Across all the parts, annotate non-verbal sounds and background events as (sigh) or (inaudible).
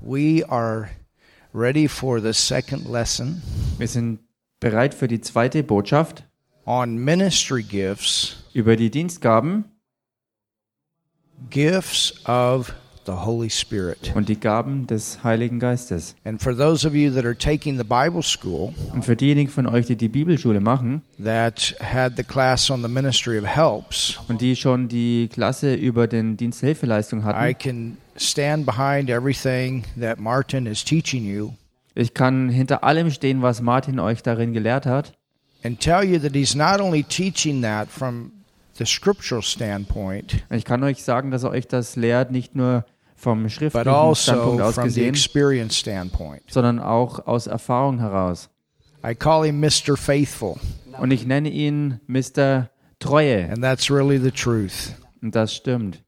We are ready for the second lesson Wir sind bereit für die zweite Botschaft on ministry gifts, über die Dienstgaben gifts of the Holy Spirit. und die Gaben des Heiligen Geistes. And for those of you that are taking the Bible school Und für diejenigen von euch, die die Bibelschule machen that had the class on the ministry of helps, und die schon die Klasse über den Dienst Hilfeleistung I hatten, can stand behind everything that Martin is teaching you ich kann hinter allem stehen, was Martin euch darin gelehrt hat. and tell you that he's not only teaching that from the scriptural standpoint, Ich kann euch sagen, dass er euch das lehrt, nicht nur vom schriftlichen also Standpunkt aus gesehen, experience standpoint. sondern auch aus Erfahrung heraus. I call him Mr. Faithful, Und ich nenne ihn Mr. Treue. and that's really the truth. Und das stimmt.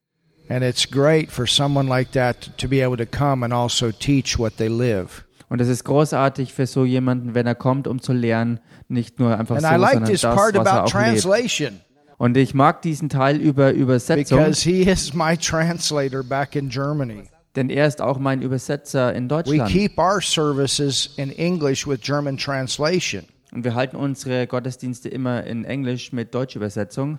And it's great for someone like that to be able to come and also teach what they live. Und es ist großartig für so jemanden, wenn er kommt, um zu lernen, nicht nur einfach so, And I like sondern this das, part was er about auch lebt. translation Und ich mag diesen Teil über Übersetzung, because he is my translator back in Germany. denn er ist auch mein Übersetzer in We Deutschland. keep our services in English with German translation Und wir halten unsere Gottesdienste immer in Englisch mit Deutschübersetzung,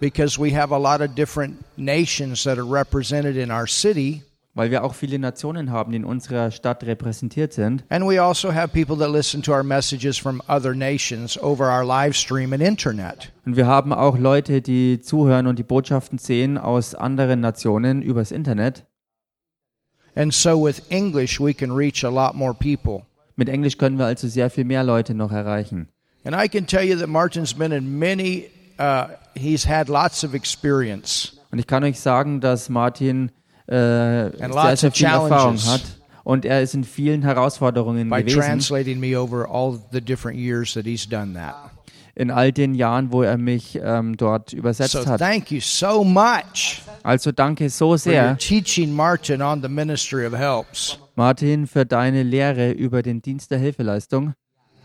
because we have a lot of different nations that are represented in our city. weil wir auch viele Nationen haben, die in unserer Stadt repräsentiert sind. And we also have people that listen to our messages from other nations over our live stream and internet. Und wir haben auch Leute, die zuhören und die Botschaften sehen aus anderen Nationen übers Internet. And so with English, we can reach a lot more people. Mit Englisch können wir also sehr viel mehr Leute noch erreichen. And I can tell you that Martin's been in many, uh, he's had lots of experience. Und ich kann euch sagen, dass Martin äh, sehr, sehr viel Erfahrung hat. Und er ist in vielen Herausforderungen by gewesen. translating me over all the different years that he's done that. In all den Jahren, wo er mich ähm, dort übersetzt So hat. thank you so much Also danke so for sehr, teaching Martin on the ministry of helps. Martin, für deine Lehre über den Dienst der Hilfeleistung.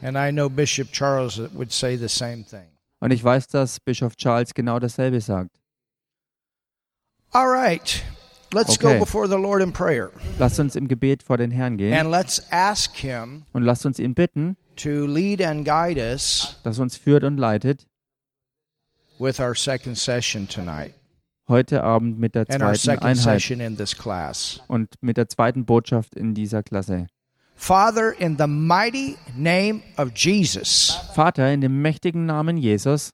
And I know Bishop Charles would say the same thing. Und ich weiß, dass Bischof Charles genau dasselbe sagt. All right. Let's Okay. go before the Lord in prayer. Lasst uns im Gebet vor den Herrn gehen And let's ask him und lasst uns ihn bitten, to lead and guide us dass uns führt und leitet with our second session tonight heute Abend mit der zweiten Einheit session in this class. und mit der zweiten Botschaft in dieser Klasse. Father, in the mighty name of Jesus, Vater, in dem mächtigen Namen Jesus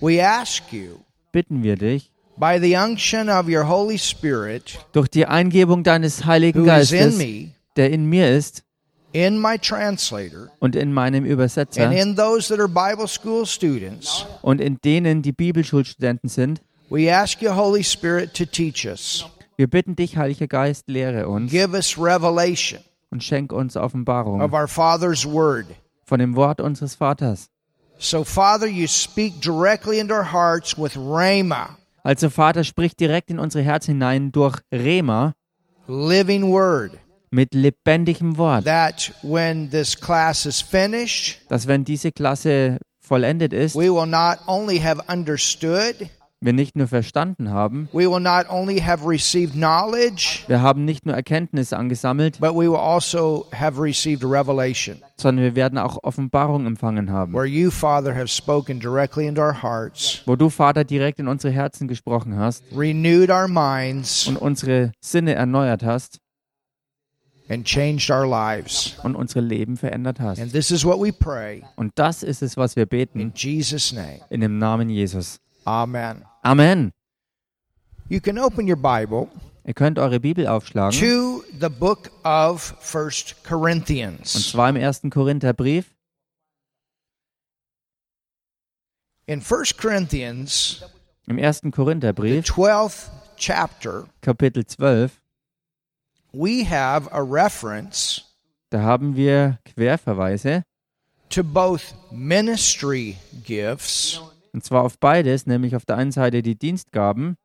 we ask you bitten wir dich, by the unction of your Holy Spirit durch die Eingebung deines Heiligen Geistes, me, der in mir ist in my translator, und in meinem and Übersetzer in those that are Bible school students, und in denen die Bibelschulstudenten sind, we ask you, Holy Spirit, to teach us. wir bitten dich, Heiliger Geist, lehre uns. Give us revelation und schenk uns Offenbarung of our Father's Word. von dem Wort unseres Vaters. So, Father, you speak directly into our hearts with Rhema, Also Vater, sprich direkt in unsere Herzen hinein durch Rema living Word, mit lebendigem Wort, that when this class is finished, dass wenn diese Klasse vollendet ist, we will not only have understood, wir nicht nur verstanden haben, we will not only have received knowledge, wir haben nicht nur Erkenntnisse angesammelt, but we will also have received revelation, sondern wir werden auch Offenbarung empfangen haben, where you, Father, have spoken directly into our hearts, wo du, Vater, direkt in unsere Herzen gesprochen hast renewed our minds, und unsere Sinne erneuert hast and changed our lives. und unsere Leben verändert hast. And this is what we pray Und das ist es, was wir in beten, Jesus' name. in dem Namen Jesus. Amen. Amen. You can open your Bible Ihr könnt eure Bibel aufschlagen, to the book of First und Corinthians. zwar im ersten Korintherbrief. In First Corinthians, Im ersten the Korintherbrief, 12th chapter, Kapitel 12, we have a reference da haben wir Querverweise, to both ministry gifts und zwar auf beides, nämlich auf der einen Seite die Dienstgaben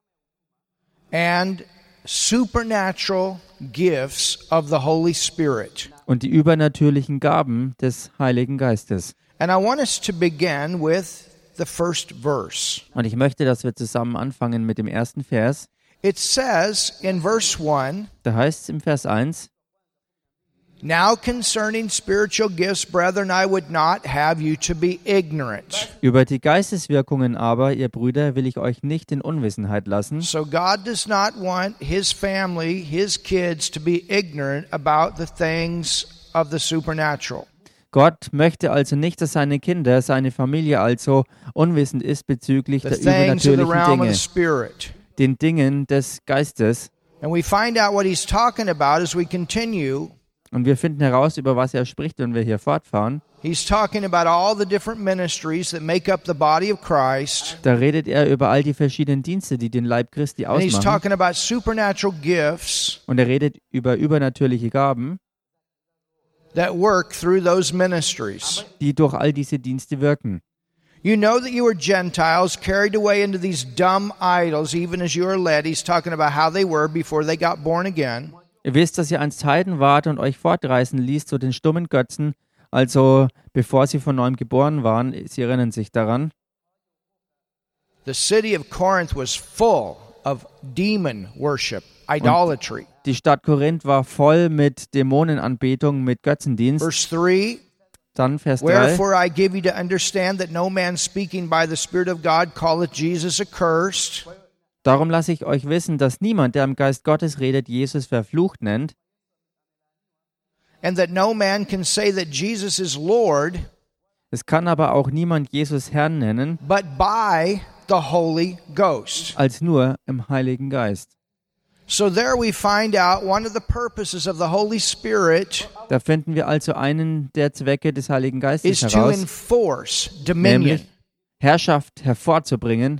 and supernatural gifts of the Holy Spirit. und die übernatürlichen Gaben des Heiligen Geistes. And I want us to begin with the first verse. Und ich möchte, dass wir zusammen anfangen mit dem ersten Vers. It says in verse 1 Da heißt es im Vers 1, Now concerning spiritual gifts, brethren, I would not have you to be ignorant. Über die Geisteswirkungen aber, ihr Brüder, will ich euch nicht in Unwissenheit lassen. So God does not want his family, his kids, to be ignorant about the things of the supernatural. Gott möchte also nicht, dass seine Kinder, seine Familie also unwissend ist bezüglich The der übernatürlichen Dinge, den Dingen des Geistes. And we find out what he's talking about as we continue. Und wir finden heraus, über was er spricht, wenn wir hier fortfahren. He's talking about all the different ministries that make up the body of Christ. Da redet er über all die verschiedenen Dienste, die den Leib Christi ausmachen. Und er redet über übernatürliche Gaben, that work through those ministries. die durch all diese Dienste wirken. You know that you were Gentiles carried away into these dumb idols, even as you are led. He's talking about how they were before they got born again. Ihr wisst, dass ihr einst Heiden wart und euch fortreißen ließ zu den stummen Götzen, also bevor sie von neuem geboren waren. Sie erinnern sich daran. The city of Corinth was full of demon worship, idolatry. Die Stadt Korinth war voll mit Dämonenanbetung, mit Götzendienst. Verse 3 Dann Vers 3. Wherefore I give you to understand that no man speaking by the Spirit of God calleth Jesus accursed, Darum lasse ich euch wissen, dass niemand, der im Geist Gottes redet, Jesus verflucht nennt, and that no man can say that Jesus is Lord es kann aber auch niemand Jesus Herrn nennen, but by the Holy Ghost. als nur im Heiligen Geist. So there we find out one of the purposes of the Holy Spirit Da finden wir also einen der Zwecke des Heiligen Geistes is to enforce dominion, nämlich Herrschaft hervorzubringen,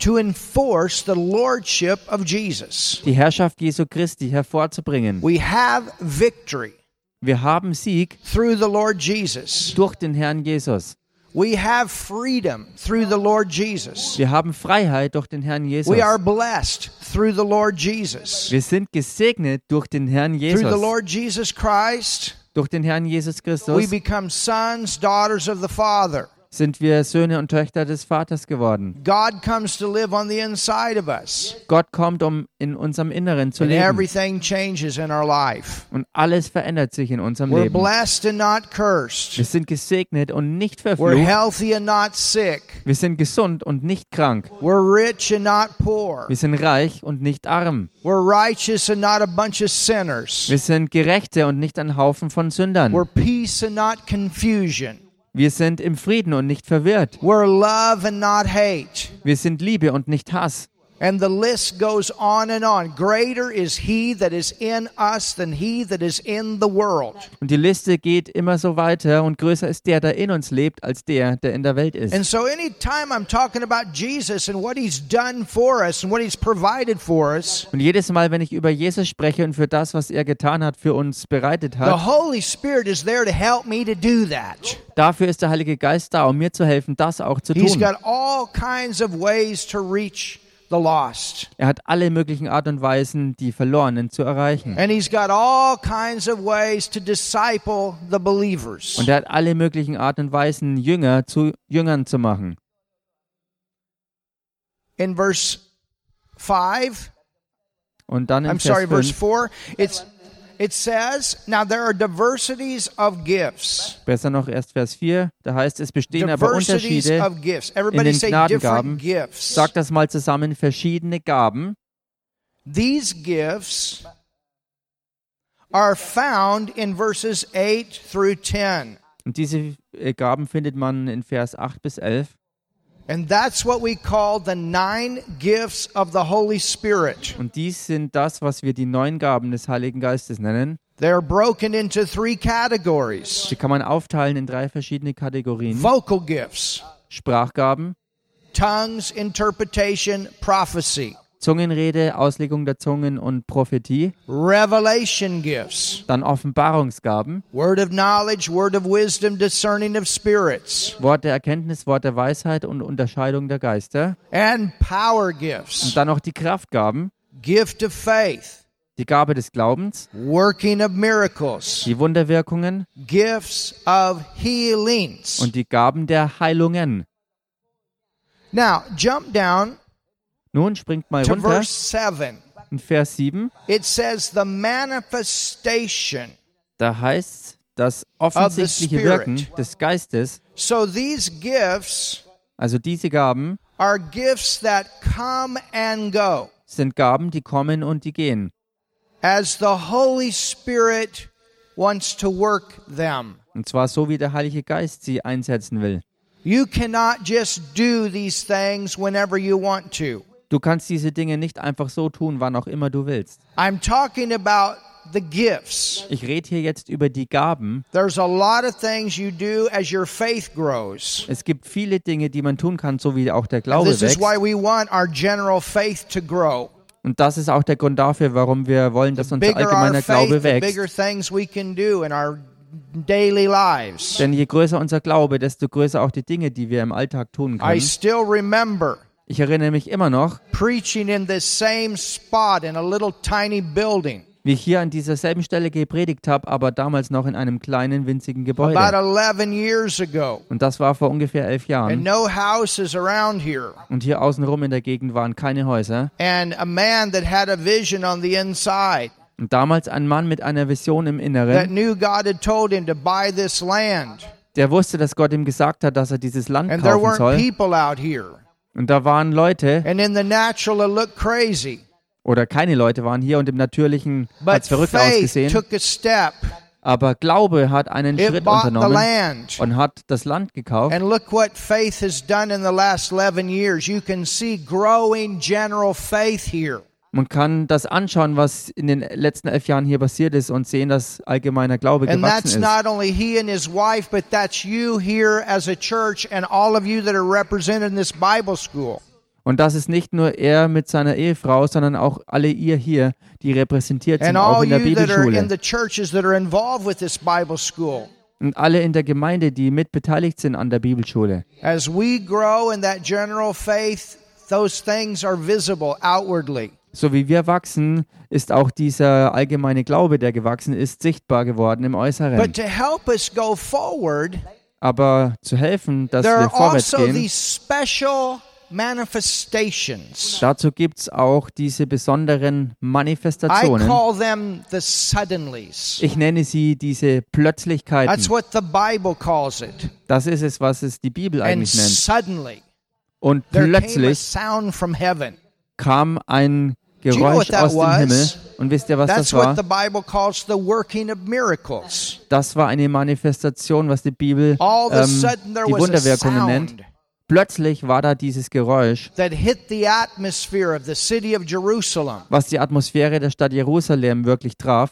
to enforce the lordship of Jesus. die Herrschaft Jesu Christi hervorzubringen. We have victory Wir haben Sieg through the Lord Jesus. durch den Herrn Jesus. We have freedom through the Lord Jesus. Wir haben Freiheit durch den Herrn Jesus. We are blessed through the Lord Jesus. Wir sind gesegnet durch den Herrn Jesus. Through the Lord Jesus Christ, Durch den Herrn Jesus Christus. we become sons, daughters of the Father. Sind wir Söhne und Töchter des Vaters geworden. God comes to live on the inside of us, Gott kommt, um in unserem Inneren zu and leben. everything changes in our life. Und alles verändert sich in unserem We're Leben. blessed and not cursed. Wir sind gesegnet und nicht We're verflucht. healthy and not sick. Wir sind gesund und nicht krank. We're rich and not poor. Wir sind reich und nicht arm. We're righteous and not a bunch of sinners. Wir sind Gerechte und nicht ein Haufen von Sündern. We're peace and not confusion. Wir sind im Frieden und nicht verwirrt. We're love and not hate. Wir sind Liebe und nicht Hass. And the list goes on and on. Greater is he that is in us than he that is in the world. Und die Liste geht immer so weiter und größer ist der, der in uns lebt, als der, der in der Welt And ist. so, anytime I'm talking about Jesus and what he's done for us and what he's provided for us, Und jedes Mal, wenn ich über Jesus spreche und für das, was er getan hat, für uns bereitet the hat, Holy Spirit is there to help me to do that. dafür ist der Heilige Geist da, um mir zu helfen, das auch zu He's tun. got all kinds of ways to reach the. Er hat alle möglichen Art und Weisen, die Verlorenen zu erreichen. And he's got all kinds of ways to disciple the believers. Und er hat alle möglichen Art und Weisen, Jünger zu Jüngern zu machen. In verse 5, Und dann in I'm sorry, Vers verse 5, 4, it's it says, now there are diversities of gifts. besser noch erst Vers 4, da heißt es bestehen aber Unterschiede. Everybody den Gnadengaben. Sag das mal zusammen, verschiedene Gaben. These gifts are found in verses 8 through 10. Und diese äh, Gaben findet man in Vers 8 bis 11. And that's what we call the nine gifts of the Holy Spirit. Und dies sind das, was wir die neun Gaben des Heiligen Geistes nennen. They're broken into three categories Die kann man aufteilen in drei verschiedene Kategorien. vocal gifts, Sprachgaben, tongues, interpretation, prophecy, Zungenrede, Auslegung der Zungen und Prophetie. revelation gifts, Dann Offenbarungsgaben, word of knowledge, word of wisdom, discerning of spirits, Wort der Erkenntnis, Wort der Weisheit und Unterscheidung der Geister. and power Und gifts, dann noch die Kraftgaben, gift of faith, die Gabe des Glaubens, working of miracles, die Wunderwirkungen. Gifts of healings. und die Gaben der Heilungen. Now, jump down Nun springt mal runter verse 7. in Vers 7. It says, the manifestation Da heißt das offensichtliche. Wirken des Geistes, So these gifts also diese Gaben, are gifts that come and go sind Gaben, die kommen und die gehen. as the Holy Spirit wants to work them. Und zwar so, wie der Heilige Geist sie einsetzen will. You cannot just do these things whenever you want to. Du kannst diese Dinge nicht einfach so tun, wann auch immer du willst. I'm talking about the gifts. Ich rede hier jetzt über die Gaben. There's a lot of things you do as your faith grows. Es gibt viele Dinge, die man tun kann, so wie auch der Glaube this is wächst. why we want our general faith to grow. Und das ist auch der Grund dafür, warum wir wollen, dass unser allgemeiner Glaube wächst. daily lives. Denn je größer unser Glaube, desto größer auch die Dinge, die wir im Alltag tun I können. still remember Ich erinnere mich immer noch, preaching in this same spot in a little tiny building wie ich hier an dieser selben Stelle gepredigt habe, aber damals noch in einem kleinen, winzigen about Gebäude. 11 years ago. Und das war vor ungefähr elf And Jahren. no houses around here. Und hier außenrum in der Gegend waren keine Häuser. And a man that had a vision on the inside Und damals ein Mann mit einer Vision im that Inneren, knew God had told him to buy this land. der wusste, dass Gott ihm gesagt hat, dass er dieses Land And kaufen soll. Und da waren Leute, And in the natural, it looked crazy. oder keine Leute waren hier und im Natürlichen hat es verrückt ausgesehen. took a step. Aber Glaube hat einen It Schritt unternommen und hat das Land gekauft. And look what faith has done in the last 11 years. You can see growing general faith here. Man kann das anschauen, was in den letzten elf Jahren hier passiert ist und sehen, dass allgemeiner Glaube And that's gewachsen ist. not only he and his wife, but that's you here as a church and all of you that are represented in this Bible school. Und das ist nicht nur er mit seiner Ehefrau, sondern auch alle ihr hier, die repräsentiert sind, And auch all in der you that are in Bibelschule. the churches that are involved with this Bible school. Und alle in der Gemeinde, die mit beteiligt sind an der Bibelschule. As we grow in that general faith, those things are visible outwardly. So wie wir wachsen, ist auch dieser allgemeine Glaube, der gewachsen ist, sichtbar geworden im Äußeren. But to help us go forward, Aber zu helfen, dass there wir are vorwärts also gehen, these special manifestations. dazu gibt es auch diese besonderen Manifestationen. call them the suddenlies. Ich nenne sie diese That's Plötzlichkeiten. what the Bible calls it. Das ist es, was es die Bibel And eigentlich nennt. suddenly, Und plötzlich sound from heaven. kam ein you know Geräusch aus dem? Himmel. Und wisst ihr, was That's das war? Das war eine Manifestation, was die Bibel ähm, die Wunderwirkungen nennt. Plötzlich war da dieses Geräusch, that hit the atmosphere of the city of Jerusalem. was die Atmosphäre der Stadt Jerusalem wirklich traf.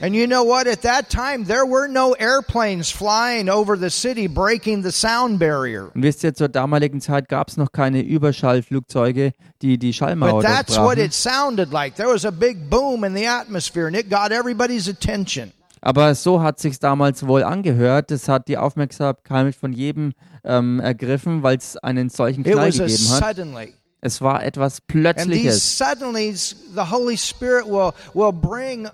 And you know what? At that time, there were no airplanes flying over the city breaking the sound barrier. Und wisst ihr, zur damaligen Zeit gab es noch keine Überschallflugzeuge, die die Schallmauer But that's what it sounded like. There was a big boom in the atmosphere and it got everybody's attention. Aber so hat sich's damals wohl angehört. Es hat die Aufmerksamkeit von jedem ähm, ergriffen, weil es einen solchen It Knall gegeben hat. suddenly. Es war etwas And these Plötzliches. suddenlies, the Holy Spirit will, will bring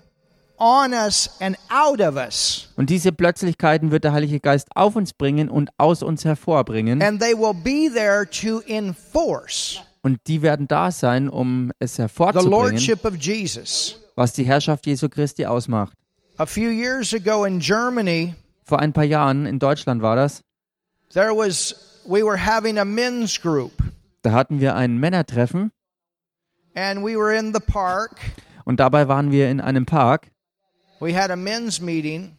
on us and out of us. Und diese Plötzlichkeiten wird der Heilige Geist auf uns bringen und aus uns hervorbringen. And they will be there to enforce Und die werden da sein, um es the hervorzubringen, Lordship of Jesus. was die Herrschaft Jesu Christi ausmacht. Germany, Vor ein paar Jahren in Deutschland war das. was, we were having a men's group Da hatten wir ein Männertreffen and we were in the park. und dabei waren wir in einem Park. We had a men's meeting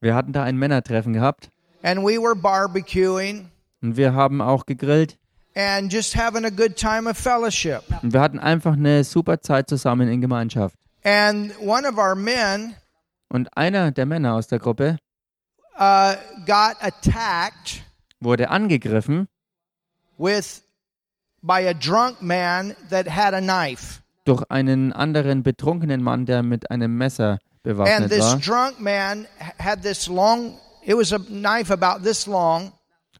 Wir hatten da ein Männertreffen gehabt and we were barbecuing und wir haben auch gegrillt and just having a good time of fellowship. und wir hatten einfach eine super Zeit zusammen in Gemeinschaft. And one of our men Und einer der Männer aus der Gruppe uh, got attacked wurde angegriffen with by a drunk man that had a knife. durch einen anderen betrunkenen Mann, der mit einem Messer And bewaffnet this war. drunk man had this long, it was a knife about this long,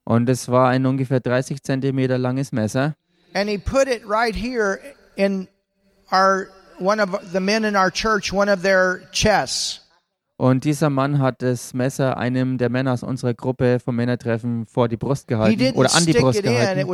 Und es war ein ungefähr 30 Zentimeter langes Messer. and he put it right here in our, one of the men in our church, one of their chests. Und dieser Mann hat das Messer einem der Männer aus unserer Gruppe vom Männertreffen vor die Brust gehalten oder an die Brust in, gehalten.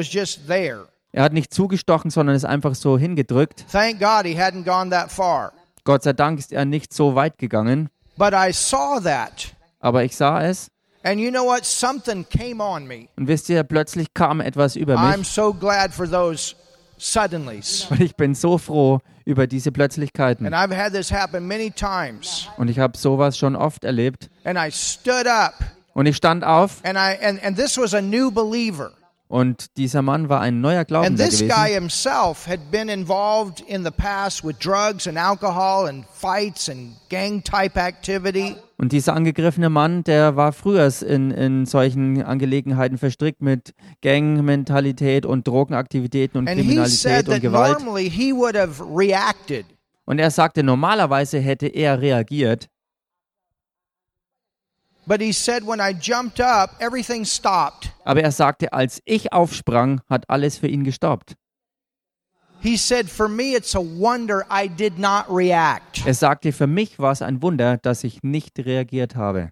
there. Er hat nicht zugestochen, sondern es einfach so hingedrückt. Thank God he hadn't gone that far. Gott sei Dank ist er nicht so weit gegangen. But I saw that. Aber ich sah es And you know what? Something came on me. und wisst ihr, plötzlich kam etwas über I'm mich so glad for those suddenlies. (laughs) und ich bin so froh über diese Plötzlichkeiten. And I've had this happen many times. Und ich habe sowas schon oft erlebt. And I stood up Und ich stand auf and I and, and this was a new believer. Und dieser Mann war ein neuer And Glaubender this guy gewesen. himself had been involved in the past with drugs and alcohol and fights and gang type activity. Und dieser angegriffene Mann, der war früher in, in solchen Angelegenheiten verstrickt mit Gangmentalität und Drogenaktivitäten und And Kriminalität und Gewalt. Und er sagte, normalerweise hätte er reagiert. but he said when I jumped up, everything stopped. Aber er sagte, als ich aufsprang, hat alles für ihn gestoppt. He said, For me, it's a wonder I did not react. Er sagte, für mich war es ein Wunder, dass ich nicht reagiert habe.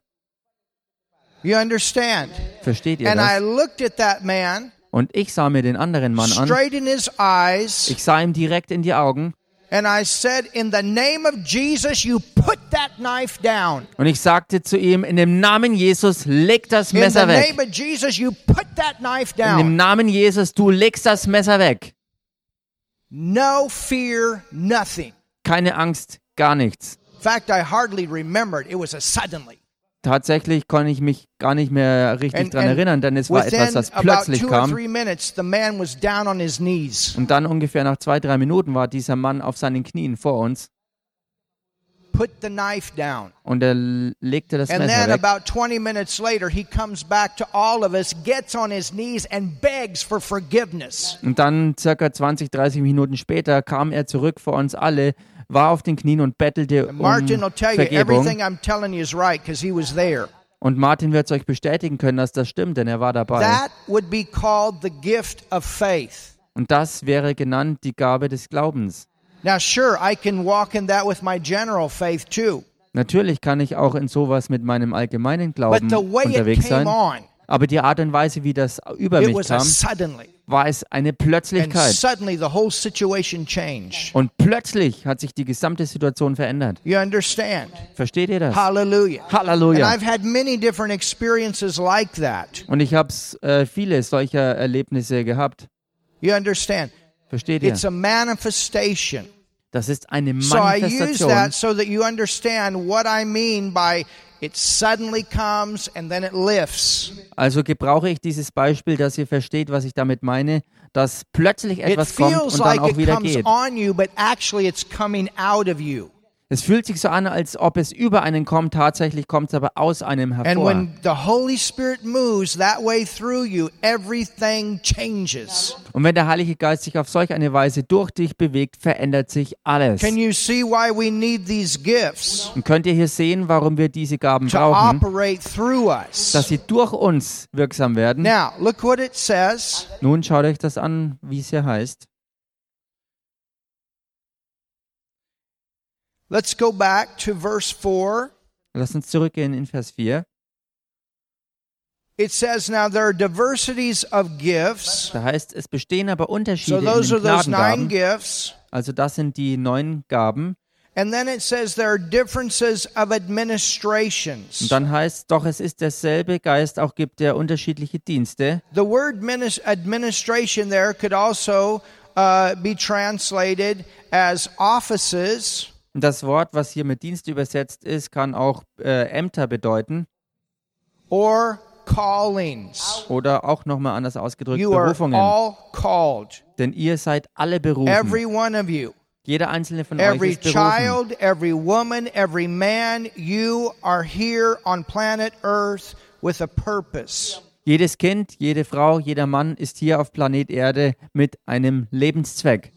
You understand? Versteht ihr And I das? looked at that man Und ich sah mir den anderen Mann an. straight in his eyes, Ich sah ihm direkt in die Augen and I said, In the name of Jesus, you put that knife down. und ich sagte zu ihm, in dem Namen Jesus, leg das In the Messer weg. name of Jesus, you put that knife In dem. Namen Jesus, du legst das Messer weg. No fear, nothing. Keine Angst, gar nichts. In fact, I hardly remembered. It was a suddenly. Tatsächlich konnte ich mich gar nicht mehr richtig And, dran and erinnern, denn es war etwas, das plötzlich kam. minutes. Und dann ungefähr nach zwei, drei Minuten war dieser Mann auf seinen Knien vor uns Put the knife down. und er legte das And Messer then weg. about 20 minutes later, he comes back to all of us, gets on his knees, and begs for forgiveness. Und dann circa 20, 30 Minuten später kam er zurück vor uns alle, war auf den Knien und bettelte um Martin will tell you Vergebung. everything I'm telling you is right because he was there. Und Martin wird es euch bestätigen können, dass das stimmt, denn er war dabei. That would be called the gift of faith. Und das wäre genannt die Gabe des Glaubens. Now, sure, I can walk in that with my general faith too. Natürlich kann ich auch in sowas mit meinem allgemeinen But Glauben the way it unterwegs sein. on, Aber die Art und Weise, wie das über mich kam, war es eine Plötzlichkeit. Und plötzlich hat sich die gesamte Situation verändert. Versteht ihr das? Halleluja. That. Und ich habe äh, viele solcher Erlebnisse gehabt. Versteht ihr? It's a manifestation. Das ist eine So I use Manifestation. that so that you understand what I mean by it suddenly comes and then it lifts. Also gebrauche ich dieses Beispiel, dass ihr versteht, was ich damit meine, dass plötzlich etwas kommt und dann like auch wieder geht. you, Es fühlt sich so an, als ob es über einen kommt, tatsächlich kommt es aber aus einem And hervor. when the Holy Spirit moves that way through you, everything changes. Und wenn der Heilige Geist sich auf solch eine Weise durch dich bewegt, verändert sich alles. Can you see why we need these gifts Und könnt ihr hier sehen, warum wir diese Gaben brauchen, dass sie durch uns wirksam werden? Now, look what it says. Nun schaut euch das an, wie es hier heißt. Let's go back to verse 4. Lasst uns zurückgehen in Vers 4. It says, Now there are diversities of gifts. Da heißt, es bestehen aber So Unterschiede in those are den those nine gifts. Also das sind die neun Gaben. And then it says there are differences of administrations. Und dann heißt doch, es ist derselbe Geist, auch gibt er unterschiedliche Dienste. The word administration there could also uh, be translated as offices das Wort, was hier mit Dienst übersetzt ist, kann auch äh, Ämter bedeuten or callings. oder auch nochmal anders ausgedrückt You are Berufungen. all called. Denn ihr seid alle berufen. Every one of you. Jeder einzelne von euch Every ist berufen. child, every woman, every man, you are here on planet Earth with a purpose. Jedes Kind, jede Frau, jeder Mann ist hier auf Planet Erde mit einem Lebenszweck.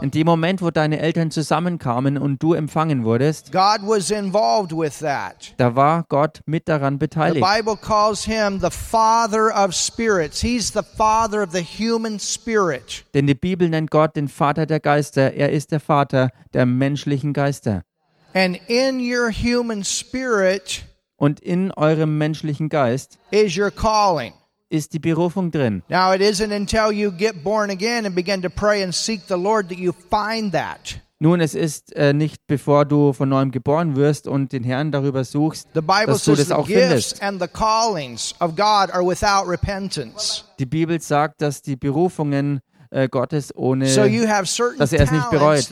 In dem Moment, wo deine Eltern zusammenkamen und du empfangen wurdest, God was involved with that. da war Gott mit daran The beteiligt. Bible calls him the father of spirits. He's the father of the human spirit. Denn die Bibel nennt Gott den Vater der Geister. Er ist der Vater der menschlichen Geister. And in your human spirit Und in eurem menschlichen Geist is your calling. ist die Berufung drin. Now, it isn't until you get born again and begin to pray and seek the Lord that you find that. Nun, es ist äh, nicht bevor du von neuem geboren wirst und den Herrn darüber suchst, dass du das auch findest. Die Bibel sagt, dass die Berufungen äh, Gottes ohne So dass er es nicht bereut.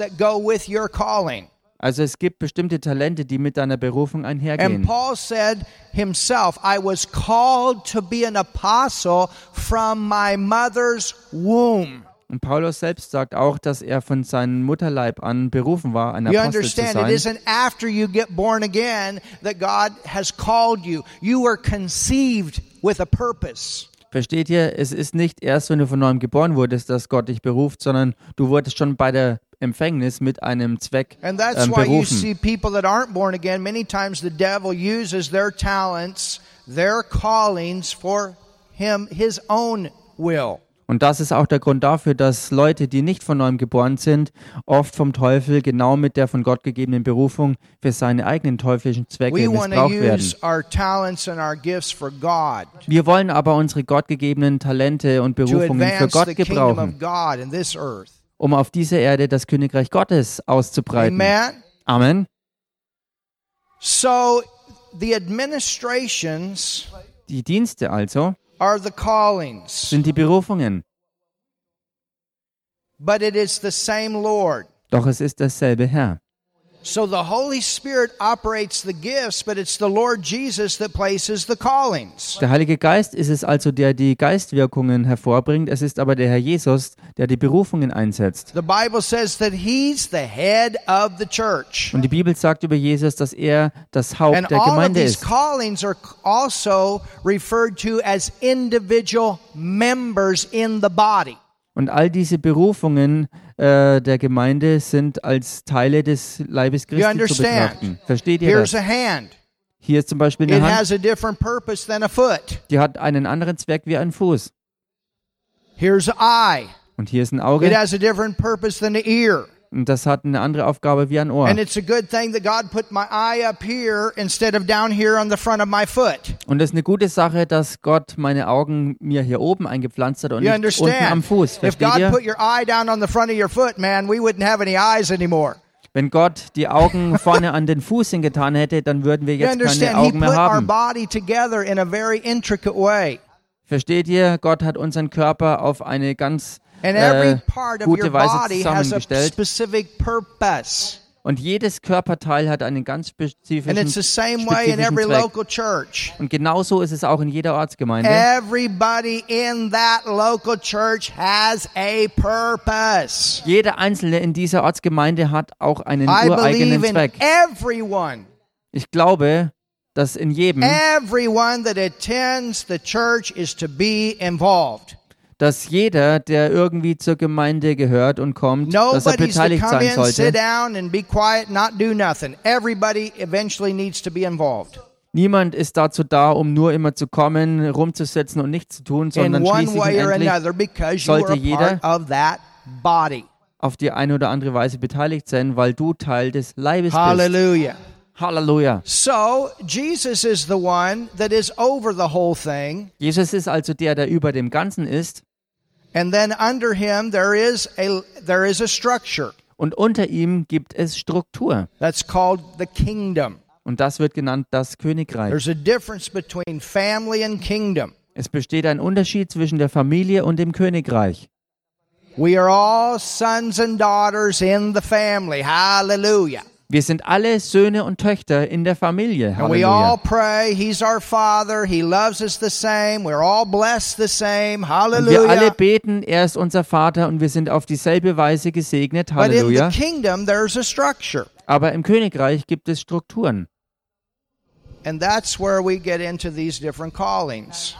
Also es gibt bestimmte Talente, die mit deiner Berufung And einhergehen. Paul said himself, I was called to be an apostle from my mother's womb. Und Paulus selbst sagt auch, dass er von seinem Mutterleib an berufen war, ein Apostel zu understand, it sein. isn't after you get born again that God has called you. You were conceived with a purpose. Versteht ihr? Es ist nicht erst, wenn du von neuem geboren wurdest, dass Gott dich beruft, sondern du wurdest schon bei der Empfängnis mit einem Zweck ähm, berufen. again, their talents, their him. Und das ist auch der Grund dafür, dass Leute, die nicht von neuem geboren sind, oft vom Teufel genau mit der von Gott gegebenen Berufung für seine eigenen teuflischen Zwecke We missbraucht werden. Wir wollen aber unsere gottgegebenen Talente und Berufungen für Gott gebrauchen, um auf dieser Erde das Königreich Gottes auszubreiten. Amen. Amen. So the administrations Die Dienste also are the callings, sind die Berufungen, but it is the same Lord. doch es ist dasselbe Herr. So the Holy Spirit operates the gifts, but it's the Lord Jesus that places the callings. Der Heilige Geist ist es also, der die Geistwirkungen hervorbringt. Es ist aber der Herr Jesus, der die Berufungen einsetzt. The Bible says that he's the head of the church. Und die Bibel sagt über Jesus, dass er das Haupt And der all of Gemeinde these ist. callings are also referred to as individual members in the body. Und all diese Berufungen äh, der Gemeinde sind als Teile des Leibes Christi zu betrachten. Versteht ihr Here's das? a hand. Hier ist zum Beispiel It eine Hand, has a different purpose than a foot. die hat einen anderen Zweck wie ein Fuß. Here's an eye. Und hier ist ein It Auge has a different purpose than an ear. Und das hat eine andere Aufgabe wie ein Ohr. And it's a good thing that God put my eye up here instead of down here on the front of my foot. Und es ist eine gute Sache, dass Gott meine Augen mir hier oben eingepflanzt hat und You nicht unten am? Fuß. If Versteht God ihr? put your eye down on the front of your foot, man, we wouldn't have any eyes anymore. Wenn Gott die Augen vorne an den Fuß hingetan hätte, dann würden wir jetzt keine Augen mehr haben. Versteht ihr? Gott hat unseren Körper auf eine ganz äh, gute Weise zusammengestellt. Und jedes Körperteil hat einen ganz And spezifischen, it's the same way in spezifischen every Zweck. local church. Und genauso ist es auch in jeder Ortsgemeinde. Everybody in that local church has a purpose. Jeder Einzelne in dieser Ortsgemeinde hat auch einen I ureigenen Zweck. everyone, Ich glaube, dass in jedem, everyone that attends the church is to be involved. Dass jeder, der irgendwie zur Gemeinde gehört und kommt, dass er beteiligt sein in, sollte. quiet, Niemand ist dazu da, um nur immer zu kommen, rumzusitzen und nichts zu tun, sondern schließlich endlich sollte jeder- auf die eine oder andere Weise beteiligt sein, weil du Teil des Leibes bist. Hallelujah. Halleluja. So, Jesus is the one that is over the whole thing. Jesus ist also der, der über dem Ganzen ist And then under him there is a there is a structure und unter ihm gibt es Struktur. that's called the kingdom. Und das wird genannt das Königreich. There's a difference between family and kingdom. Es besteht ein Unterschied zwischen der Familie und dem Königreich. We are all sons and daughters in the family. Hallelujah. Wir sind alle Söhne und Töchter in der Familie. And we all Halleluja. pray. He's our Father. He loves us the same. We're all blessed the same. Und wir alle Hallelujah. beten, er ist unser Vater und wir sind auf dieselbe Weise gesegnet. But in the Halleluja. kingdom, there's a structure. Aber im Königreich gibt es Strukturen. And that's where we get into these different callings.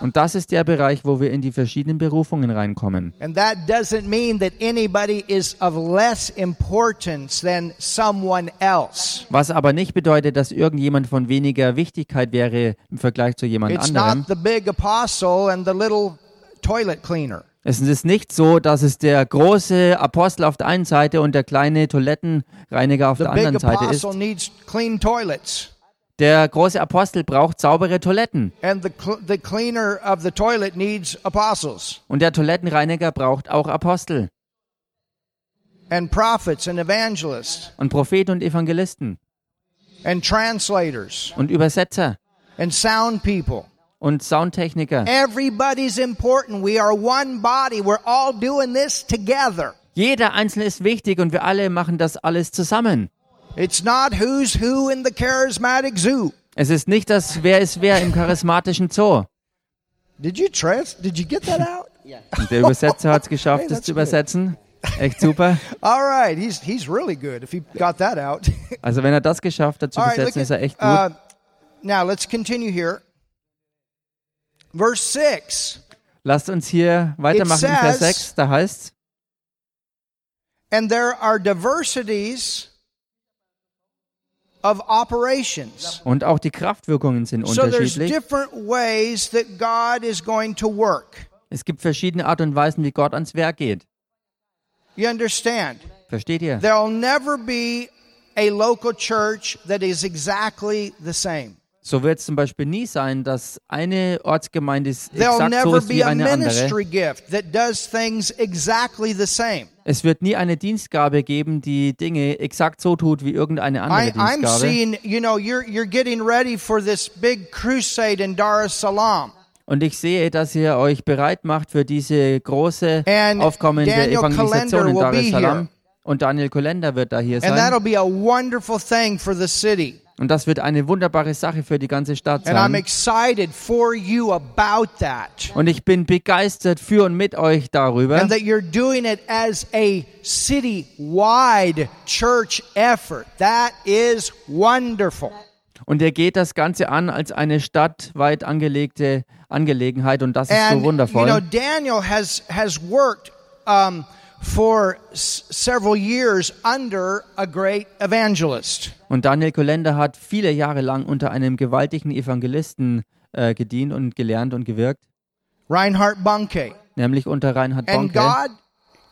Und das ist der Bereich, wo wir in die verschiedenen Berufungen reinkommen. And that doesn't mean that anybody is of less importance than someone else. Was aber nicht bedeutet, dass irgendjemand von weniger Wichtigkeit wäre im Vergleich zu jemand It's anderem. not the big apostle and the little toilet cleaner. Es ist nicht so, dass es der große Apostel auf der einen Seite und der kleine Toilettenreiniger auf der anderen Seite ist. Der große Apostel braucht saubere Toiletten And the, cl- the cleaner of the toilet needs apostles. und der Toilettenreiniger braucht auch Apostel. and prophets and evangelists und Propheten und Evangelisten and translators und Übersetzer and sound people. und Soundtechniker. Everybody's important. We are one body. We're all doing this together. Jeder Einzelne ist wichtig und wir alle machen das alles zusammen. It's not who's who in the charismatic zoo. Es ist nicht das Wer ist wer im charismatischen Zoo. Did you trans? Did you get that out? Und (laughs) der Übersetzer hat es geschafft, Hey, das zu übersetzen. Echt super. (laughs) All right, he's he's really good. If he got that out. (laughs) Also wenn er das geschafft hat zu right, übersetzen, ist er echt at, gut. uh, now let's continue here. Verse six. Lasst uns hier weitermachen in Vers says- 6. Da heißt And there are diversities. Und auch die Kraftwirkungen sind unterschiedlich. Es gibt verschiedene Art und Weisen, wie Gott ans Werk geht. Versteht ihr? There'll never be a local church that is exactly the same. So wird es zum Beispiel nie sein, dass eine Ortsgemeinde exakt so ist wie eine andere. ministry gift that does things exactly the same. Es wird nie eine Dienstgabe geben, die Dinge exakt so tut wie irgendeine andere I, I'm Dienstgabe. seeing, you know, you're you're getting ready for this big crusade in Dar es Salaam. Und ich sehe, dass ihr euch bereit macht für diese große And aufkommende Daniel Evangelisation in Dar es Salaam. Und Daniel Kolender wird da hier And that'll sein. be a wonderful thing for the city. Und das wird eine wunderbare Sache für die ganze Stadt And I'm sein. excited for you about that. Und ich bin begeistert für und mit euch darüber. And that you're doing it as a city-wide church effort. That is wonderful. Und er geht das Ganze an als eine stadtweit angelegte Angelegenheit. Und das ist so And you wundervoll. know, Daniel has has worked um, for several years under a great evangelist. Und Daniel Kolender hat viele Jahre lang unter einem gewaltigen Evangelisten äh, gedient und gelernt und gewirkt, Reinhard Bunke. nämlich unter Reinhard And Bonke. God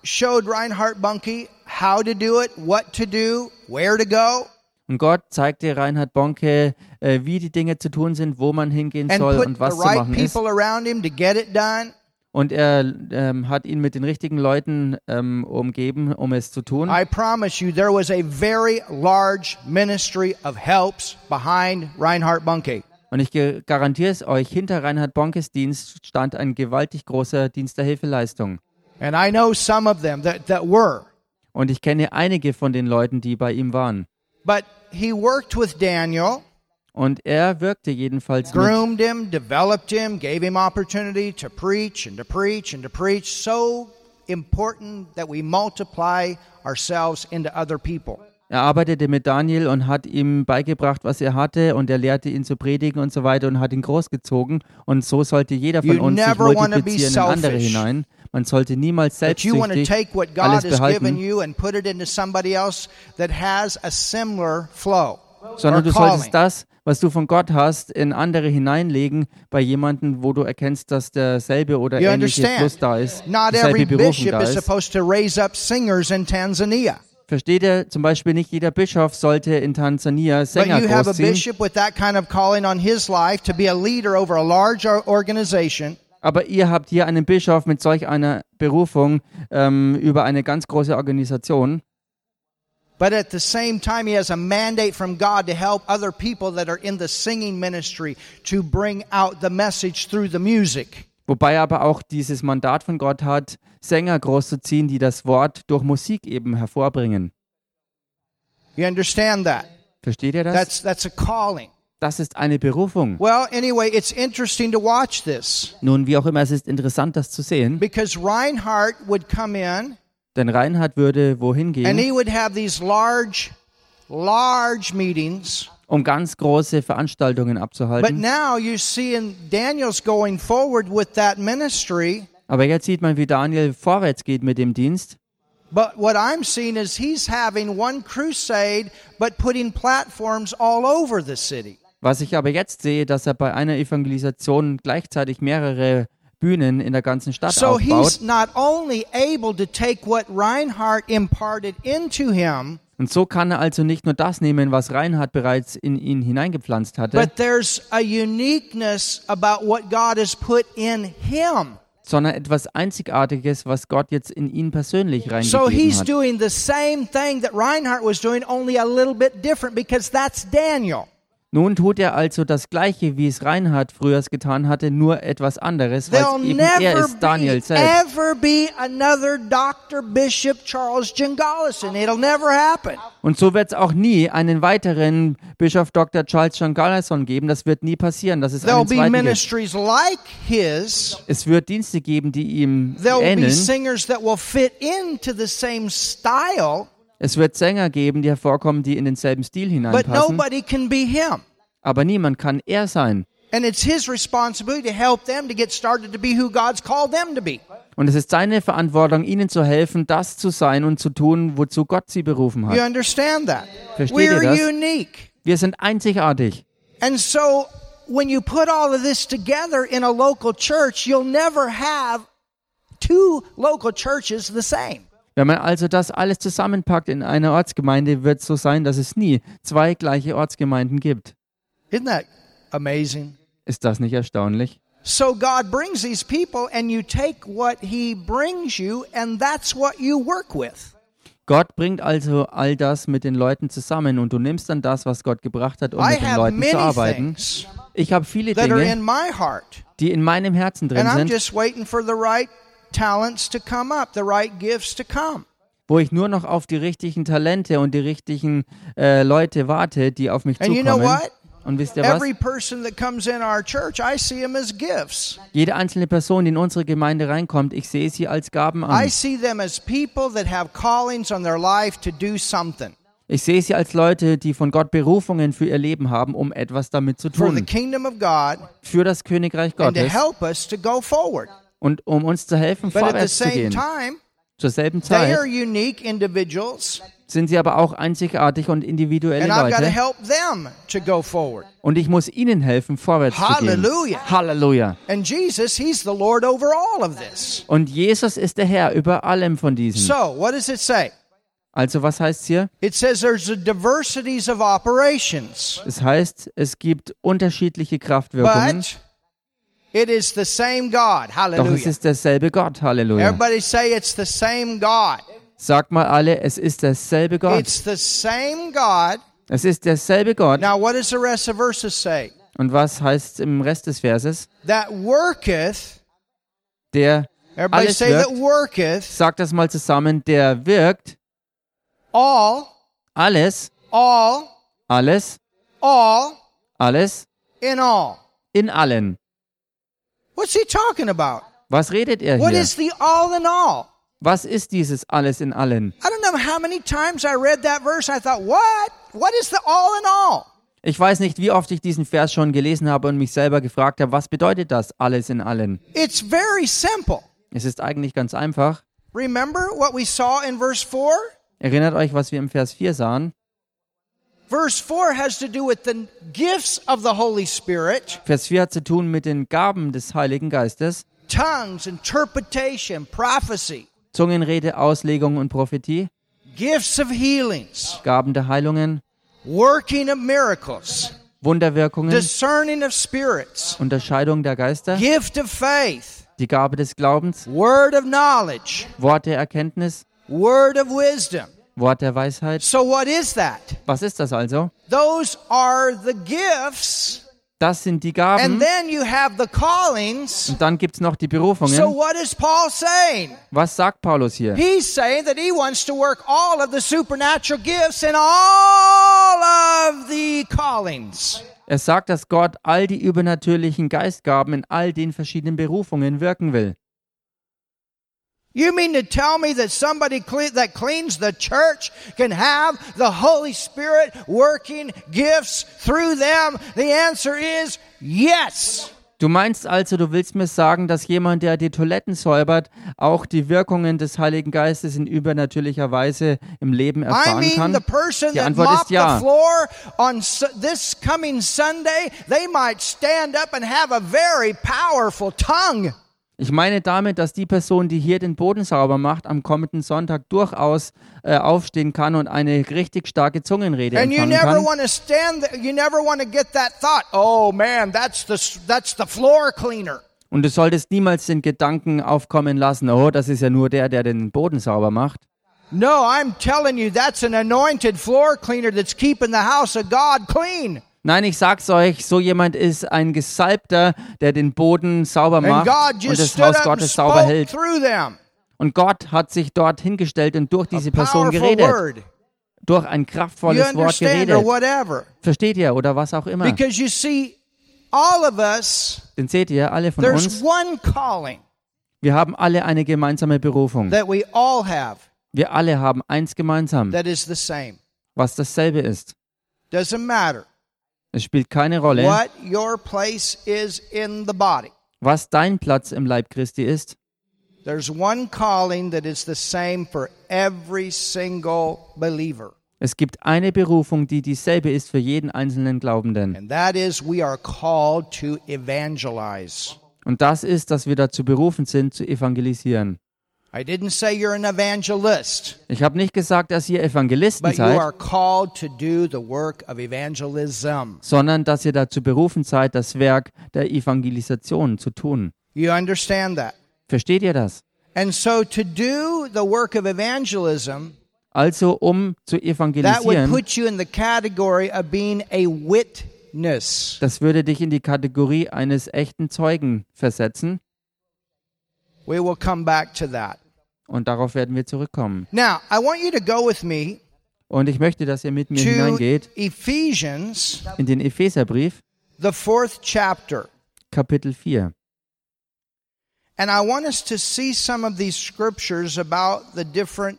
showed Reinhard Bunke how to do it, what to do, where to go, Und Gott zeigte Reinhard Bonke, äh, wie die Dinge zu tun sind, wo man hingehen and soll und was zu machen ist. Und er ähm, hat ihn mit den richtigen Leuten ähm, umgeben, um es zu tun. I promise you, there was a very large ministry of helps behind Reinhard Bunke. Und ich garantiere es euch, hinter Reinhard Bonkes Dienst stand ein gewaltig großer Dienst der Hilfeleistung. And I know some of them that, that were. Und ich kenne einige von den Leuten, die bei ihm waren. But he worked with Daniel, Und er wirkte jedenfalls mit groomed him, developed him, gave him opportunity to preach and to preach and to preach. So important that we multiply ourselves into other people. Er arbeitete mit Daniel und hat ihm beigebracht, was er hatte, und er lehrte ihn zu predigen und so weiter und hat ihn großgezogen. Und so sollte jeder von You uns sich multiplizieren in andere hinein. Man sollte niemals selbstsüchtig alles behalten, sondern du solltest das, was du von Gott hast, in andere hineinlegen, bei jemandem, wo du erkennst, dass derselbe oder You ähnliche understand? Fluss da ist, Not every Berufung bishop da is ist. supposed to raise up singers in Tanzania. Versteht ihr? Zum Beispiel nicht jeder Bischof sollte in Tansania Sänger großziehen. Aber ihr habt hier einen Bischof mit solch einer Berufung ähm, über eine ganz große Organisation. But at the same time, he has a mandate from God to help other people that are in the singing ministry to bring out the message through the music. Wobei er aber auch dieses Mandat von Gott hat, Sänger großzuziehen, die das Wort durch Musik eben hervorbringen. You understand that? Versteht ihr das? That's that's a calling. Das ist eine Berufung. Well, anyway, it's interesting to watch this Nun, wie auch immer, es ist interessant, das zu sehen. because Reinhardt would come in Denn Reinhard würde wohin and gehen, he would have these large, large meetings. um ganz große Veranstaltungen But abzuhalten. now you see in Daniel's going forward with that ministry. Aber jetzt sieht man, wie Daniel vorwärts geht mit dem Dienst. But what I'm seeing is he's having one crusade, but putting platforms all over the city. Was ich aber jetzt sehe, dass er bei einer Evangelisation gleichzeitig mehrere Bühnen in der ganzen Stadt So aufbaut. he's not only able to take what Reinhardt imparted into him, Und so kann er also nicht nur das nehmen, was Reinhard bereits in ihn hineingepflanzt hatte, but there's a uniqueness about what God has put in him. sondern etwas Einzigartiges, was Gott jetzt in ihn persönlich So reingegeben he's hat. doing the same thing that Reinhardt was doing, only a little bit different because that's Daniel. Nun tut er also das Gleiche, wie es Reinhard früher getan hatte, nur etwas anderes, weil eben er ist Daniel be, selbst. ever be another Dr. Bishop Charles. It'll never happen. Und so wird es auch nie einen weiteren Bischof Dr. Charles John Garrison geben. Das wird nie passieren, dass es There'll be gibt. ministries like his. Es wird Dienste geben, die ihm There'll be ähneln. singers that will fit into the same style, Es wird Sänger geben, die hervorkommen, die in denselben Stil but hineinpassen. nobody can be him. Aber niemand kann er sein. And it's his responsibility to help them to get started to be who God's called them to be. Und es ist seine Verantwortung, ihnen zu helfen, das zu sein und zu tun, wozu Gott sie berufen hat. understand that? Versteht ihr das? unique. Wir sind einzigartig. And so when you put all of this together in a local church, you'll never have two local churches the same. Wenn man also das alles zusammenpackt in einer Ortsgemeinde, wird es so sein, dass es nie zwei gleiche Ortsgemeinden gibt. Isn't that amazing? Ist das nicht erstaunlich? So God brings these people and you take what he brings you and that's what you work with. Gott bringt also all das mit den Leuten zusammen und du nimmst dann das, was Gott gebracht hat, um I mit den have Leuten zu arbeiten. Ich habe viele Dinge, in my heart die in meinem Herzen drin sind, right talents to come up, the right gifts to come. wo ich nur noch auf die richtigen Talente und die richtigen äh, Leute warte, die auf mich And you know what? Und wisst ihr was? Every person that comes in our church, I see them as gifts. Jede einzelne Person, die in unsere Gemeinde reinkommt, ich sehe sie als Gaben I an. see them as people that have callings on their life to do something Ich sehe sie als Leute, die von Gott Berufungen für ihr Leben haben, um etwas damit zu for the tun. kingdom of God Für das Königreich Gottes und um uns zu helfen, But at the vorwärts zu same gehen. time, Zur selben they are Zeit unique individuals, sind sie aber auch einzigartig und individuelle and I've got to Leute. help them to go forward. Und ich muss ihnen helfen, vorwärts zu gehen. Halleluja. And Jesus, He's the Lord over all of this. Und Jesus ist der Herr über allem von diesem. So, what does it say? Also was heißt hier? It says there's a diversities of operations, Es heißt, es gibt unterschiedliche Kraftwirkungen, but it is the same God. doch es ist derselbe Gott. Halleluja. Everybody say it's the same God. Sagt mal alle, es ist derselbe Gott. It's the same God. Es ist derselbe Gott. Now, what does the rest of verses say? Und was heißt im Rest des Verses? That worketh. Der Everybody alles say that wirkt. worketh Sagt das mal zusammen. Der wirkt all, alles, all, alles, all alles in all. in allen. What's he talking about? Was redet er What hier? is the all in all? Was ist dieses alles in allen? I don't know how many times I read that verse. I thought, what? What is the all in all? Ich weiß nicht, wie oft ich diesen Vers schon gelesen habe und mich selber gefragt habe, was bedeutet das alles in allen? It's very simple. Es ist eigentlich ganz einfach. Remember what we saw in verse 4? Erinnert euch, was wir im Vers 4 sahen? Vers 4 hat zu tun mit den Gaben des Heiligen Geistes. tongues, interpretation, prophecy, Zungenrede, Auslegung und Prophetie. gifts of healings, Gaben der Heilungen. working of miracles, Wunderwirkungen. discerning of spirits, Unterscheidung der Geister. gift of faith, Die Gabe des Glaubens. word of knowledge, Wort der Erkenntnis. word of wisdom. Wort der Weisheit. So, what is that? Was ist das also? Those are the gifts, Das sind die and Gaben. then you have the callings. Und dann gibt es noch die So, Berufungen. what is Paul saying? Was sagt Paulus hier? He's saying that he wants to work all of the supernatural gifts and all of the callings. Er sagt, dass Gott all die übernatürlichen Geistgaben in all den verschiedenen Berufungen wirken will. You mean to tell me that somebody cle- that cleans the church can have the Holy Spirit working gifts through them? The answer is yes. Du meinst also, du willst mir sagen, dass jemand, der die Toiletten säubert, auch die Wirkungen des Heiligen Geistes in übernatürlicher Weise im Leben I erfahren mean, kann? the person Die that Antwort ist ja. the floor on su- this coming Sunday, Ich meine damit, dass die Person, die hier den Boden sauber macht, am kommenden Sonntag durchaus äh, aufstehen kann und eine richtig starke Zungenrede And you empfangen never kann. want to stand there. You never want to get that thought. Oh man, that's the that's the floor cleaner. Und du solltest niemals den Gedanken aufkommen lassen, oh, das ist ja nur der, der den Boden sauber macht. No, I'm telling you, that's an anointed floor cleaner that's keeping the house of God clean. Nein, ich sag's euch, so jemand ist ein Gesalbter, der den Boden sauber macht und das Haus Gottes sauber hält. Und Gott hat sich dort hingestellt und durch diese Person geredet. Durch ein kraftvolles Wort geredet. Versteht ihr oder was auch immer? Denn seht ihr, alle von uns, wir haben alle eine gemeinsame Berufung. Wir alle haben eins gemeinsam, was dasselbe ist. Doesn't matter Es spielt keine Rolle, what your place is in the body. was dein Platz im Leib Christi ist. There's one calling that is the same for every single believer. Es gibt eine Berufung, die dieselbe ist für jeden einzelnen Glaubenden. And that is we are called to evangelize. Und das ist, dass wir dazu berufen sind, zu evangelisieren. I didn't say you're an evangelist, Ich habe nicht gesagt, dass ihr Evangelisten but you seid, are called to do the work of evangelism. sondern dass ihr dazu berufen seid, das Werk der Evangelisation zu tun. You understand that? Versteht ihr das? And so to do the work of evangelism, Also, um zu that would evangelisieren, put you in the category of being a witness. das würde dich in die Kategorie eines echten Zeugen versetzen. We will come back to that. Und darauf werden wir zurückkommen. Now, I want you to go with me Und ich möchte, dass ihr mit mir to hineingeht Ephesians, in den Epheserbrief, the fourth chapter. Kapitel 4. And I want us to see some of these scriptures about the different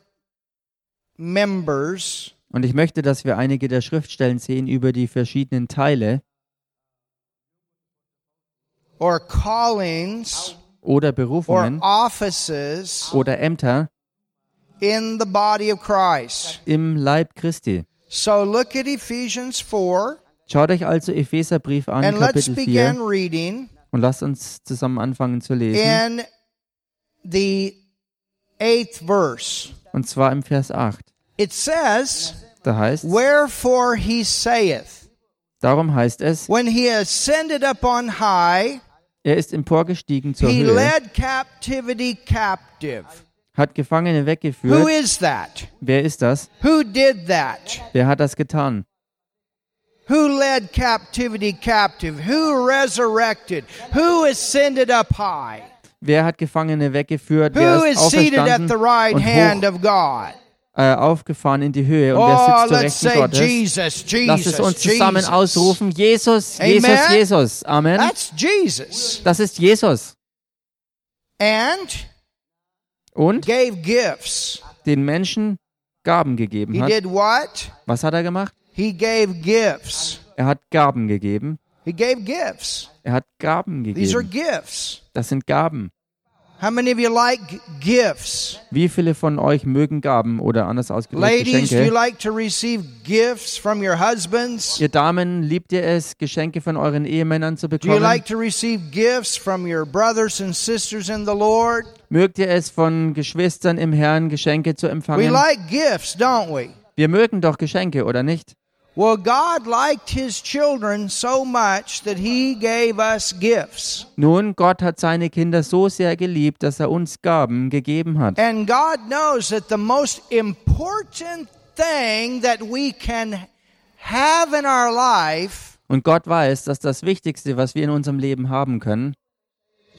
members Und ich möchte, dass wir einige der Schriftstellen sehen über die verschiedenen Teile or callings oder Berufungen oder Ämter in the body of Christ. im Leib Christi. So look at Ephesians 4 Schaut euch also Epheserbrief an, and let's Kapitel begin 4, reading und lasst uns zusammen anfangen zu lesen. in the eighth verse. Und zwar im Vers 8. It says, Da heißt Wherefore he saith, darum heißt es, when he ascended up on high, er ist emporgestiegen zur he Höhe, led captivity captive. hat Gefangene Who weggeführt. is that? Wer ist das? Who did that? Wer hat das getan? Who led captivity captive? Who resurrected? Who ascended up high? Wer hat Gefangene weggeführt? Wer Who ist is seated at auferstanden the right und hand hoch, of God? Äh, aufgefahren in die Höhe? Und Oh, wer sitzt zur Rechten Gottes? Jesus, Lasst es Jesus, uns zusammen Jesus. ausrufen. Jesus, Amen. Jesus, Jesus. Amen. That's Jesus. Das ist Jesus. And Und gave gifts. den Menschen Gaben gegeben He hat. did what? Was hat er gemacht? He gave gifts. Er hat Gaben gegeben. He gave gifts. Er hat Gaben These are gegeben. gifts. Das sind Gaben. Wie viele von euch mögen Gaben oder anders ausgedrückt Ladies, do you Geschenke? like to receive gifts from your husbands? Ihr Damen, liebt ihr es, Geschenke von euren Ehemännern zu Do you bekommen? like to receive gifts from your brothers and sisters in the Lord? Mögt ihr es von Geschwistern im Herrn Geschenke zu We empfangen? like gifts, don't we? Wir mögen doch Geschenke, oder nicht? Well, God liked His children so much that He gave us gifts. Nun, Gott hat seine Kinder so sehr geliebt, dass er uns Gaben gegeben hat. And God knows that the most important thing that we can have in our life Und Gott weiß, dass das Wichtigste, was wir in unserem Leben haben können,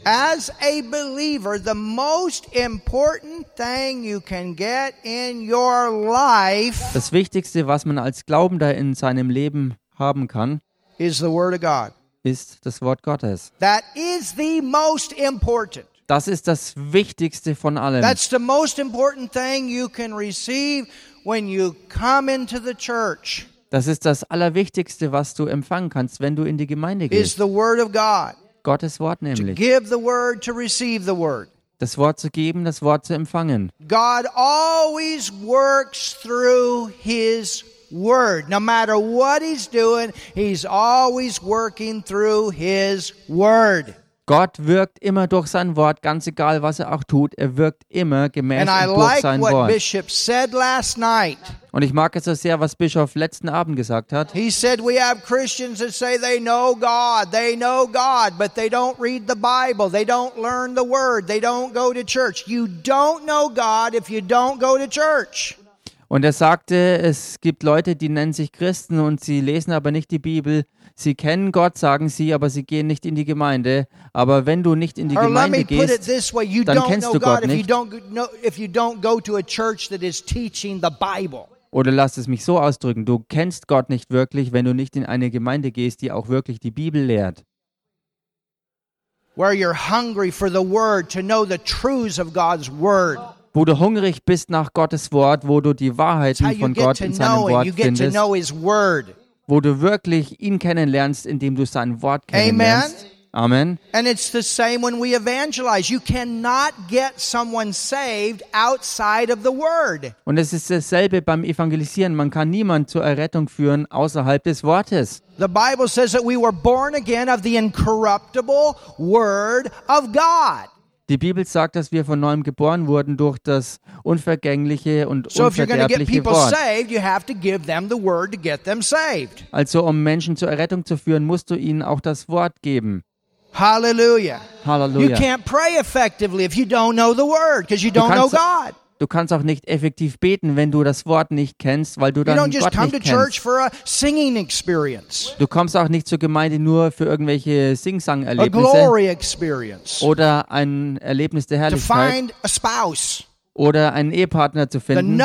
as a believer, the most important thing you can get in your life das Wichtigste, was man als Glaubender in seinem Leben haben kann, is the Word of God. ist das Wort Gottes. That is the most important. Das ist das Wichtigste von allem. That's the most important thing you can receive when you come into the church Das ist das Allerwichtigste, was du empfangen kannst, wenn du in die Gemeinde is gehst. the Word of God. Gottes Wort To nämlich. give the Word, to receive the Word. Das Wort zu geben, das Wort zu empfangen. God always works through His Word. No matter what He's doing, He's always working through His Word. Gott wirkt immer durch sein Wort, ganz egal, was er auch tut. Er wirkt immer gemäß und durch like sein Wort. Bishop said last night. Und ich mag es so sehr, was Bischof letzten Abend gesagt hat. He said we have Christians that say they know God, they know God, but they don't read the Bible, they don't learn the Word, they don't go to church. You don't know God if you don't go to church. Und er sagte, es gibt Leute, die nennen sich Christen und sie lesen aber nicht die Bibel. Sie kennen Gott, sagen sie, aber sie gehen nicht in die Gemeinde. Aber wenn du nicht in die Or let me Gemeinde put it gehst, this way: You dann don't kennst know du God Gott if you nicht. don't know, if you don't go to a church that is teaching the Bible. oder lass es mich so ausdrücken, du kennst Gott nicht wirklich, wenn du nicht in eine Gemeinde gehst, die auch wirklich die Bibel lehrt. Wo du hungrig bist nach Gottes Wort, wo du die Wahrheiten von Gott in seinem. Wort findest. Wo du wirklich ihn kennenlernst, indem du sein Wort kennenlernst. Amen. And it's the same when we evangelize. You cannot get someone saved outside of the Word. Und es ist dasselbe beim Evangelisieren. Man kann niemand zur Errettung führen außerhalb des Wortes. The Bible says that we were born again of the incorruptible Word of God. Die Bibel sagt, dass wir von neuem geboren wurden durch das unvergängliche und So if you're going to get unverderbliche people Wort. saved, you have to give them the Word to get them saved. Also um Menschen zur Errettung zu führen, musst du ihnen auch das Wort geben. Hallelujah. You Halleluja. can't pray effectively if you don't know the Word because you don't know God. Du kannst auch nicht effektiv beten, wenn du das Wort nicht kennst, weil du You dann don't just Gott nicht kennst. Du kommst auch nicht zur Gemeinde nur für irgendwelche Sing-Sang-Erlebnisse oder ein Erlebnis der to Herrlichkeit find a spouse. oder einen Ehepartner zu The finden.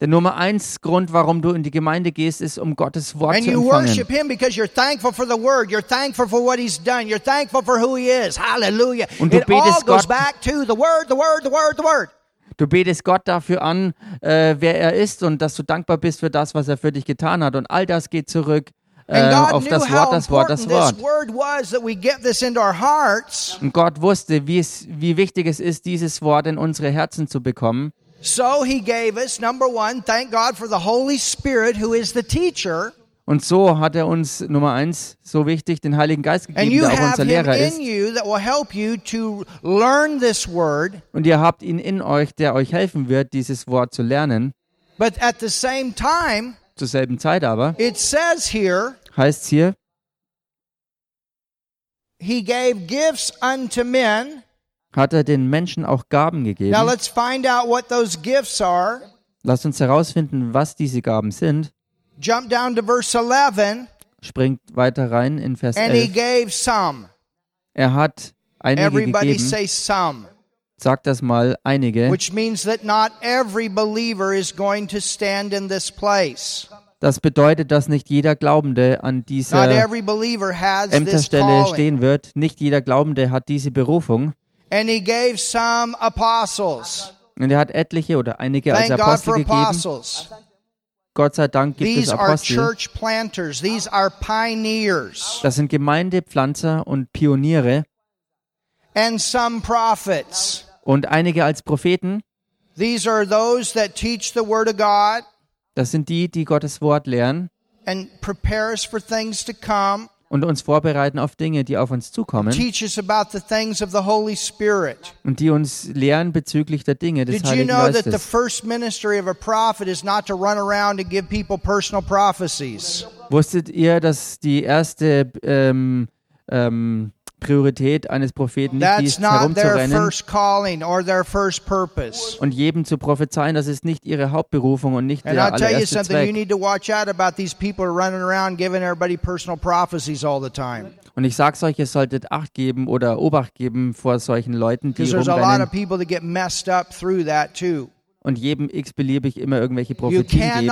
Der Nummer eins Grund, warum du in die Gemeinde gehst, ist, um Gottes Wort And zu empfangen. Him because you're thankful for the Word. You're thankful for what He's done. You're thankful for who He is. Hallelujah. Und du betest goes Gott- back to the Word, the Word, the Word, the Word. Du betest Gott dafür an, äh, wer er ist und dass du dankbar bist für das, was er für dich getan hat. Und all das geht zurück äh, auf das Wort, das Wort, das Wort. Und Gott wusste, wie, es, wie wichtig es ist, dieses Wort in unsere Herzen zu bekommen. So He gave us, number one, thank God for the Holy Spirit who is the teacher. Und so hat er uns, Nummer eins, so wichtig, den Heiligen Geist gegeben, der auch unser Lehrer ist. you that will help you to learn this Word. Und ihr habt ihn in euch, der euch helfen wird, dieses Wort zu lernen. But at the same time, Zur selben Zeit aber, it says here, heißt hier, He gave gifts unto men. Hat er den Menschen auch Gaben gegeben. Now let's find out what those gifts are. Lasst uns herausfinden, was diese Gaben sind. Jump down to verse 11. Springt weiter rein in Vers And he 11. gave some. Er hat einige Everybody gegeben. say some. Sagt das mal, einige. Which means that not every believer is going to stand in this place. Das bedeutet, dass nicht jeder Glaubende an dieser Ämterstelle stehen wird. Nicht jeder Glaubende hat diese Berufung. And he gave some apostles. Und er hat etliche oder einige als Thank God Apostel for gegeben. apostles. Gott sei Dank gibt es These are Apostel. church planters. These are pioneers. Das sind Gemeindepflanzer und Pioniere. And some prophets. Und einige als Propheten. These are those that teach the Word of God Das sind die, die Gottes Wort lehren and prepare us for things to come, und uns vorbereiten auf Dinge, die auf uns zukommen. Und die uns lehren bezüglich der Dinge des Did you Heiligen know that the Geistes. first ministry of a prophet is not to run around and give people personal prophecies? Wusstet ihr, dass die erste ähm, ähm, Priorität eines Propheten nicht That's ist, herumzurennen first calling or their first purpose. und jedem zu prophezeien? Das ist nicht ihre Hauptberufung und nicht And der I'll tell you allererste something, you Zweck. need to watch out about these people who are running around giving everybody personal prophecies all the time. Und ich sag's euch, ihr solltet Acht geben oder Obacht geben vor solchen Leuten, die Because there's a lot rumrennen of people that get messed up through that too. und jedem x-beliebig immer irgendwelche Prophetien geben.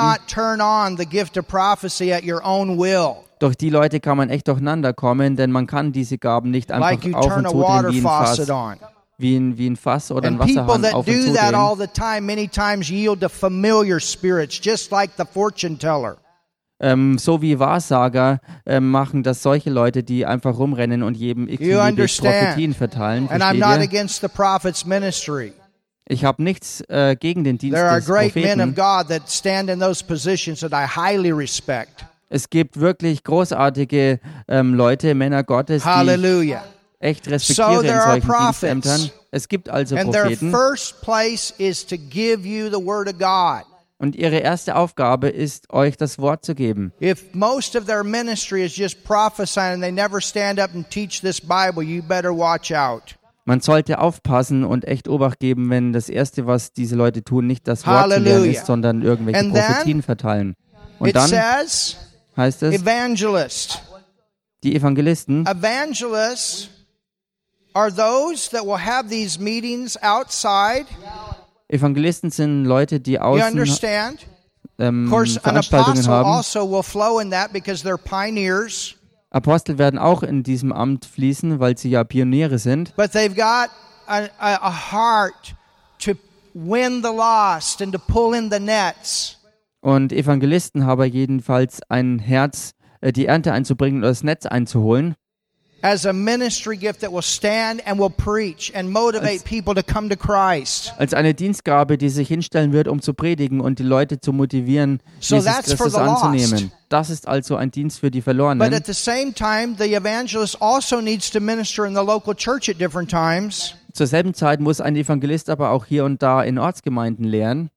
Durch die Leute kann man echt durcheinander kommen, denn man kann diese Gaben nicht einfach Like auf und zudrehen wie ein Fass, wie ein, wie ein Fass oder ein And Wasserhahn auf und zudrehen. time many times yield to familiar spirits, just like the fortune teller. Ähm, so wie Wahrsager ähm, machen das solche Leute, die einfach rumrennen und jedem understand. Prophetien verteilen. And I'm not against the prophet's ministry. Ich habe nichts äh, gegen den Dienst There are des great men of Propheten. God that stand in those positions that I highly respect. Es gibt wirklich großartige ähm, Leute, Männer Gottes, die ich Hallelujah. echt So respektiere in there are solchen. Dienstämtern. Es gibt also Propheten und ihre erste Aufgabe ist, euch das Wort zu geben. If most of their ministry is just prophesying and they never stand up and teach this Bible, you better watch out. Man sollte aufpassen und echt Obacht geben, wenn das Erste, was diese Leute tun, nicht das Wort zu lernen ist, sondern irgendwelche Prophetien verteilen. Und dann says heißt es, evangelist. die Evangelisten, Evangelists are those that will have these meetings outside. Evangelisten sind Leute, die You außen understand? ähm, Of course, an Veranstaltungen apostle haben. also will flow in that because they're pioneers. Apostel werden auch in diesem Amt fließen, weil sie ja Pioniere sind. But they've got a, a, a heart to win the lost and to pull in the nets. Und Evangelisten haben jedenfalls ein Herz, äh, die Ernte einzubringen oder das Netz einzuholen. As a ministry gift that will stand and will preach and motivate people to come to Christ. Als eine Dienstgabe, die sich hinstellen wird, um zu predigen und die Leute zu motivieren, So Jesus Christus anzunehmen. Das ist also ein Dienst für die But Verlorenen. at the same time, the evangelist also needs to minister in the local church at different times. Zur selben Zeit muss ein Evangelist aber auch hier und da in Ortsgemeinden lehren.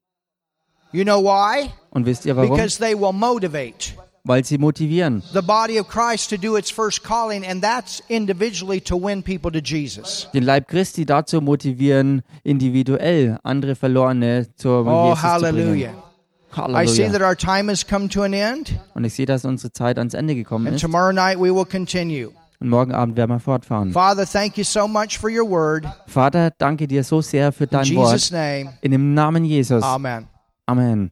You know why? Und wisst ihr warum? Because they will motivate Weil sie motivieren. the body of Christ to do its first calling, and that's individually to win people to Jesus. Den Leib Christi dazu motivieren, individuell andere Verlorene zur Oh, Jesus zu hallelujah. bringen. I see that our time has come to an end, Und ich sehe, dass unsere Zeit ans Ende gekommen and ist. tomorrow night we will continue. Und morgen Abend werden wir fortfahren. Father, thank you so much for your word. Vater, danke dir so sehr für In dein Jesus' Wort. name, In dem Namen Jesus. amen. Amen.